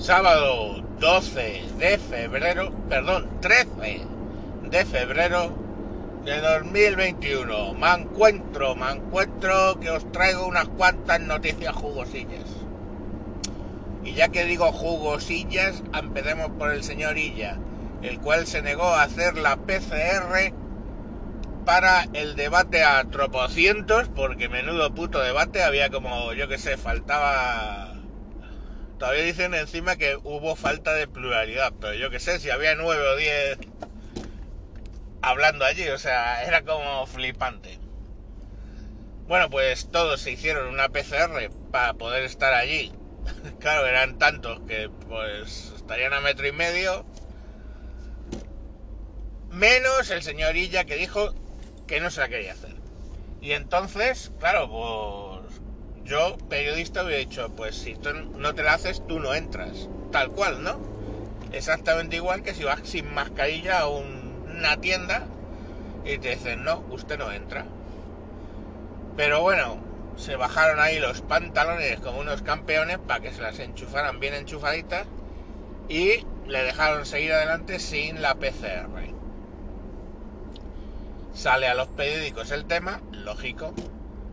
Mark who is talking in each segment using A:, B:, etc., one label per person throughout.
A: sábado 12 de febrero, perdón, 13 de febrero de 2021. Me encuentro, me encuentro que os traigo unas cuantas noticias jugosillas. Y ya que digo jugosillas, empecemos por el señor Illa, el cual se negó a hacer la PCR para el debate a tropocientos, porque menudo puto debate, había como, yo que sé, faltaba Todavía dicen encima que hubo falta de pluralidad, pero yo que sé, si había nueve o diez hablando allí, o sea, era como flipante. Bueno, pues todos se hicieron una PCR para poder estar allí. claro, eran tantos que pues estarían a metro y medio. Menos el señorilla que dijo que no se la quería hacer. Y entonces, claro, pues yo, periodista, hubiera dicho, pues si tú no te la haces, tú no entras. Tal cual, ¿no? Exactamente igual que si vas sin mascarilla a una tienda y te dicen, no, usted no entra. Pero bueno, se bajaron ahí los pantalones como unos campeones para que se las enchufaran bien enchufaditas y le dejaron seguir adelante sin la PCR. Sale a los periódicos el tema, lógico,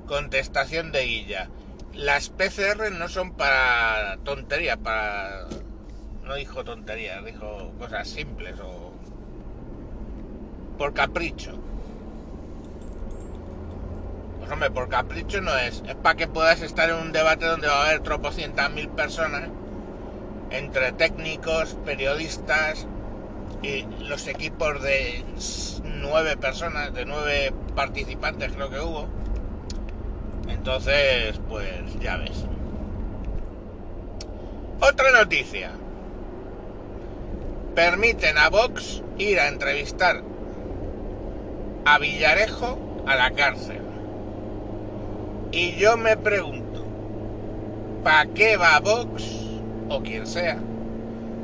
A: contestación de Guilla las PCR no son para tonterías, para... No dijo tonterías, dijo cosas simples o... Por capricho. Pues hombre, por capricho no es. Es para que puedas estar en un debate donde va a haber tropocientas mil personas, entre técnicos, periodistas y los equipos de nueve personas, de nueve participantes creo que hubo entonces, pues ya ves. Otra noticia. Permiten a Vox ir a entrevistar a Villarejo a la cárcel. Y yo me pregunto, ¿para qué va Vox, o quien sea,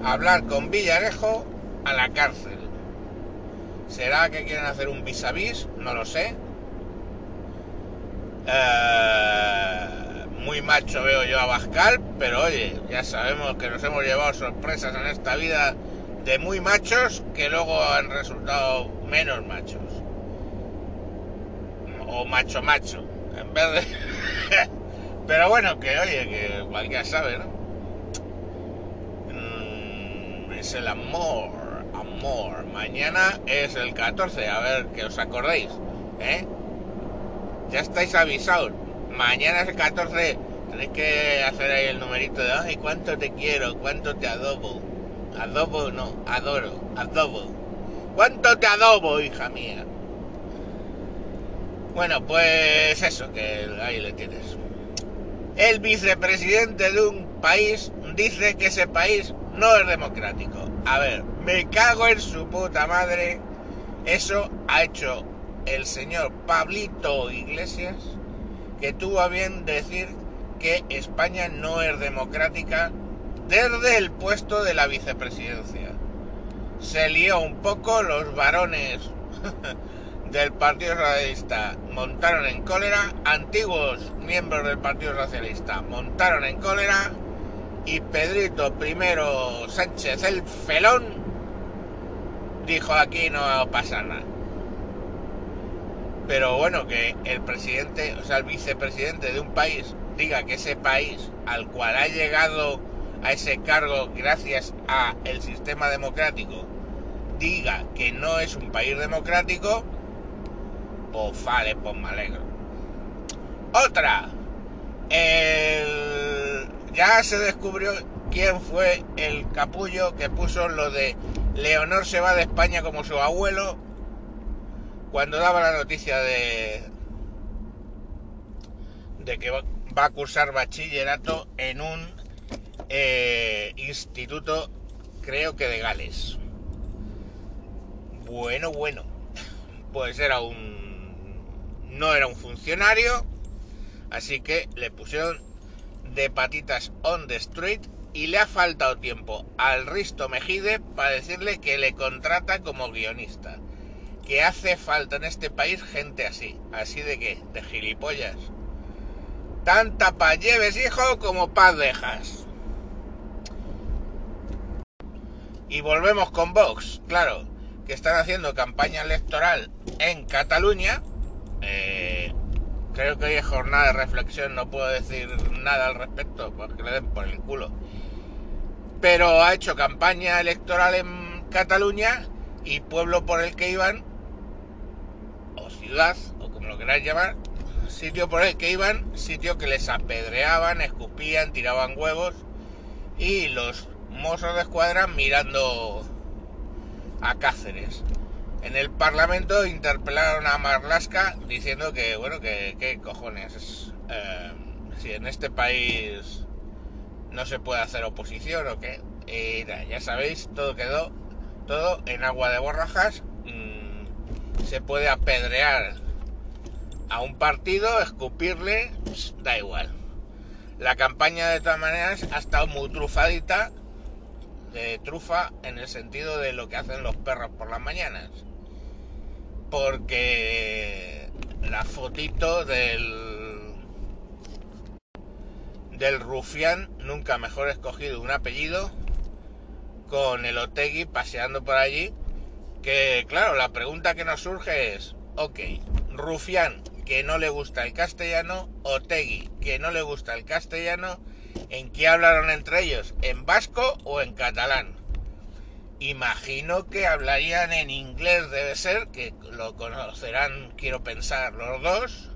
A: a hablar con Villarejo a la cárcel? ¿Será que quieren hacer un vis a vis? No lo sé. Eh, muy macho veo yo a Bascal, pero oye, ya sabemos que nos hemos llevado sorpresas en esta vida de muy machos que luego han resultado menos machos. O macho macho, en vez de... pero bueno, que oye, que cualquiera sabe, ¿no? Mm, es el amor, amor. Mañana es el 14, a ver que os acordéis, ¿eh? Ya estáis avisados. Mañana es el 14, tenéis que hacer ahí el numerito de, ay, cuánto te quiero, cuánto te adobo. Adobo no, adoro, adobo. ¿Cuánto te adobo, hija mía? Bueno, pues eso, que ahí le tienes. El vicepresidente de un país dice que ese país no es democrático. A ver, me cago en su puta madre. Eso ha hecho el señor Pablito Iglesias, que tuvo a bien decir que España no es democrática desde el puesto de la vicepresidencia. Se lió un poco, los varones del Partido Socialista montaron en cólera, antiguos miembros del Partido Socialista montaron en cólera y Pedrito I Sánchez el felón dijo aquí no pasa nada. Pero bueno, que el presidente, o sea, el vicepresidente de un país diga que ese país al cual ha llegado a ese cargo gracias a el sistema democrático diga que no es un país democrático, pues vale, pues me alegro. Otra, ya se descubrió quién fue el capullo que puso lo de Leonor se va de España como su abuelo cuando daba la noticia de, que va a cursar bachillerato en un eh, instituto, creo que de Gales. Bueno, bueno, pues era un... no era un funcionario, así que le pusieron de patitas on the street y le ha faltado tiempo al Risto Mejide para decirle que le contrata como guionista que hace falta en este país gente así. ¿Así de qué? De gilipollas. Tanta paz lleves, hijo, como paz dejas. Y volvemos con Vox, claro, que están haciendo campaña electoral en Cataluña. Eh, creo que hoy es jornada de reflexión, no puedo decir nada al respecto porque le den por el culo. Pero ha hecho campaña electoral en Cataluña y pueblo por el que iban, o ciudad, o como lo queráis llamar, sitio por el que iban, sitio que les apedreaban, escupían, tiraban huevos y los mozos de escuadra mirando a Cáceres. En el Parlamento interpelaron a Marlasca diciendo que, bueno, que cojones, eh, si en este país no se puede hacer oposición o qué. Ya sabéis, todo quedó, todo en agua de borrajas. Se puede apedrear a un partido, escupirle, da igual. La campaña de todas maneras ha estado muy trufadita, de trufa en el sentido de lo que hacen los perros por las mañanas. Porque la fotito del del rufián, nunca mejor escogido un apellido, con el Otegui paseando por allí, que claro, la pregunta que nos surge es, ok, rufián, que no le gusta el castellano, Otegui, que no le gusta el castellano, ¿en qué hablaron entre ellos? ¿En vasco o en catalán? Imagino que hablarían en inglés, debe ser, que lo conocerán, quiero pensar, los dos.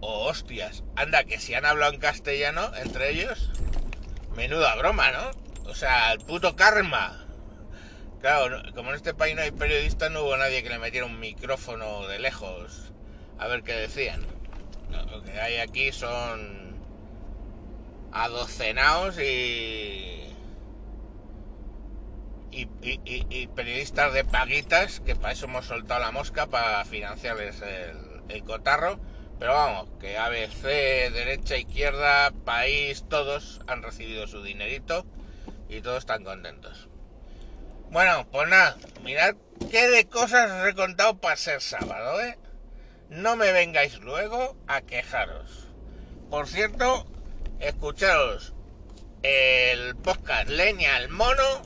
A: O hostias, anda, que si han hablado en castellano entre ellos, menuda broma, ¿no? O sea, el puto karma. Claro, como en este país no hay periodistas, no hubo nadie que le metiera un micrófono de lejos a ver qué decían. Lo que hay aquí son adocenados y y, y, periodistas de paguitas, que para eso hemos soltado la mosca, para financiarles el, el, cotarro. Pero vamos, que ABC, derecha, izquierda, país, todos han recibido su dinerito y todos están contentos. Bueno, pues nada, mirad qué de cosas os he contado para ser sábado, ¿eh? no me vengáis luego a quejaros. Por cierto, escucharos el podcast Leña al Mono,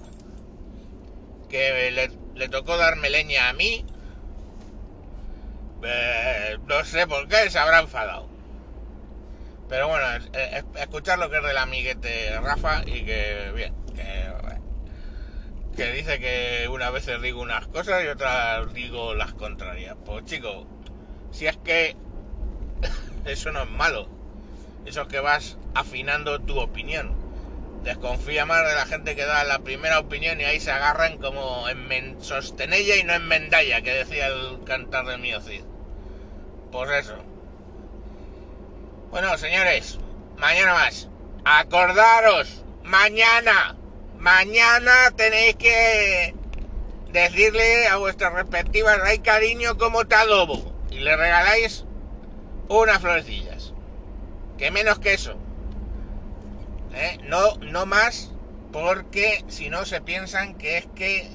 A: que le, tocó darme leña a mí. Eh, no sé por qué, se habrá enfadado. Pero bueno, escuchar lo que es del amiguete Rafa y que, bien, que, dice que unas veces digo unas cosas y otras digo las contrarias. Pues chicos, si es que eso no es malo. Eso es que vas afinando tu opinión. Desconfía más de la gente que da la primera opinión y ahí se agarran como en sostenella y no en mendalla, que decía el cantar de Mío Cid. Pues eso. Bueno, señores, mañana más. Acordaros, mañana, mañana tenéis que decirle a vuestras respectivas, hay cariño como te adobo y le regaláis unas florecillas. Que menos que eso. ¿Eh? No, no más porque si no se piensan que es que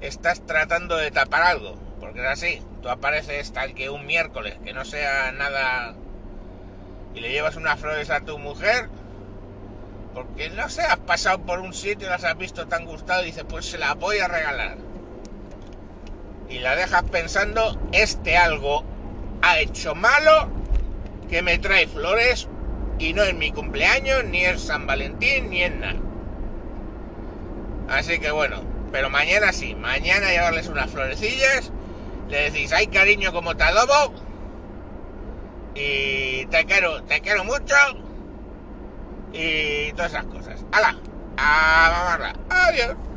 A: estás tratando de tapar algo. Porque es así. Tú apareces tal que un miércoles, que no sea nada... Y le llevas unas flores a tu mujer. Porque no sé, has pasado por un sitio, las has visto tan gustado y dices, pues se la voy a regalar. Y la dejas pensando, este algo ha hecho malo que me trae flores y no es mi cumpleaños, ni es San Valentín, ni es nada. Así que bueno, pero mañana sí, mañana llevarles unas florecillas, le decís, ay cariño como te adobo y te quiero, te quiero mucho y todas esas cosas. ¡Hala! ¡A mamarla! ¡Adiós!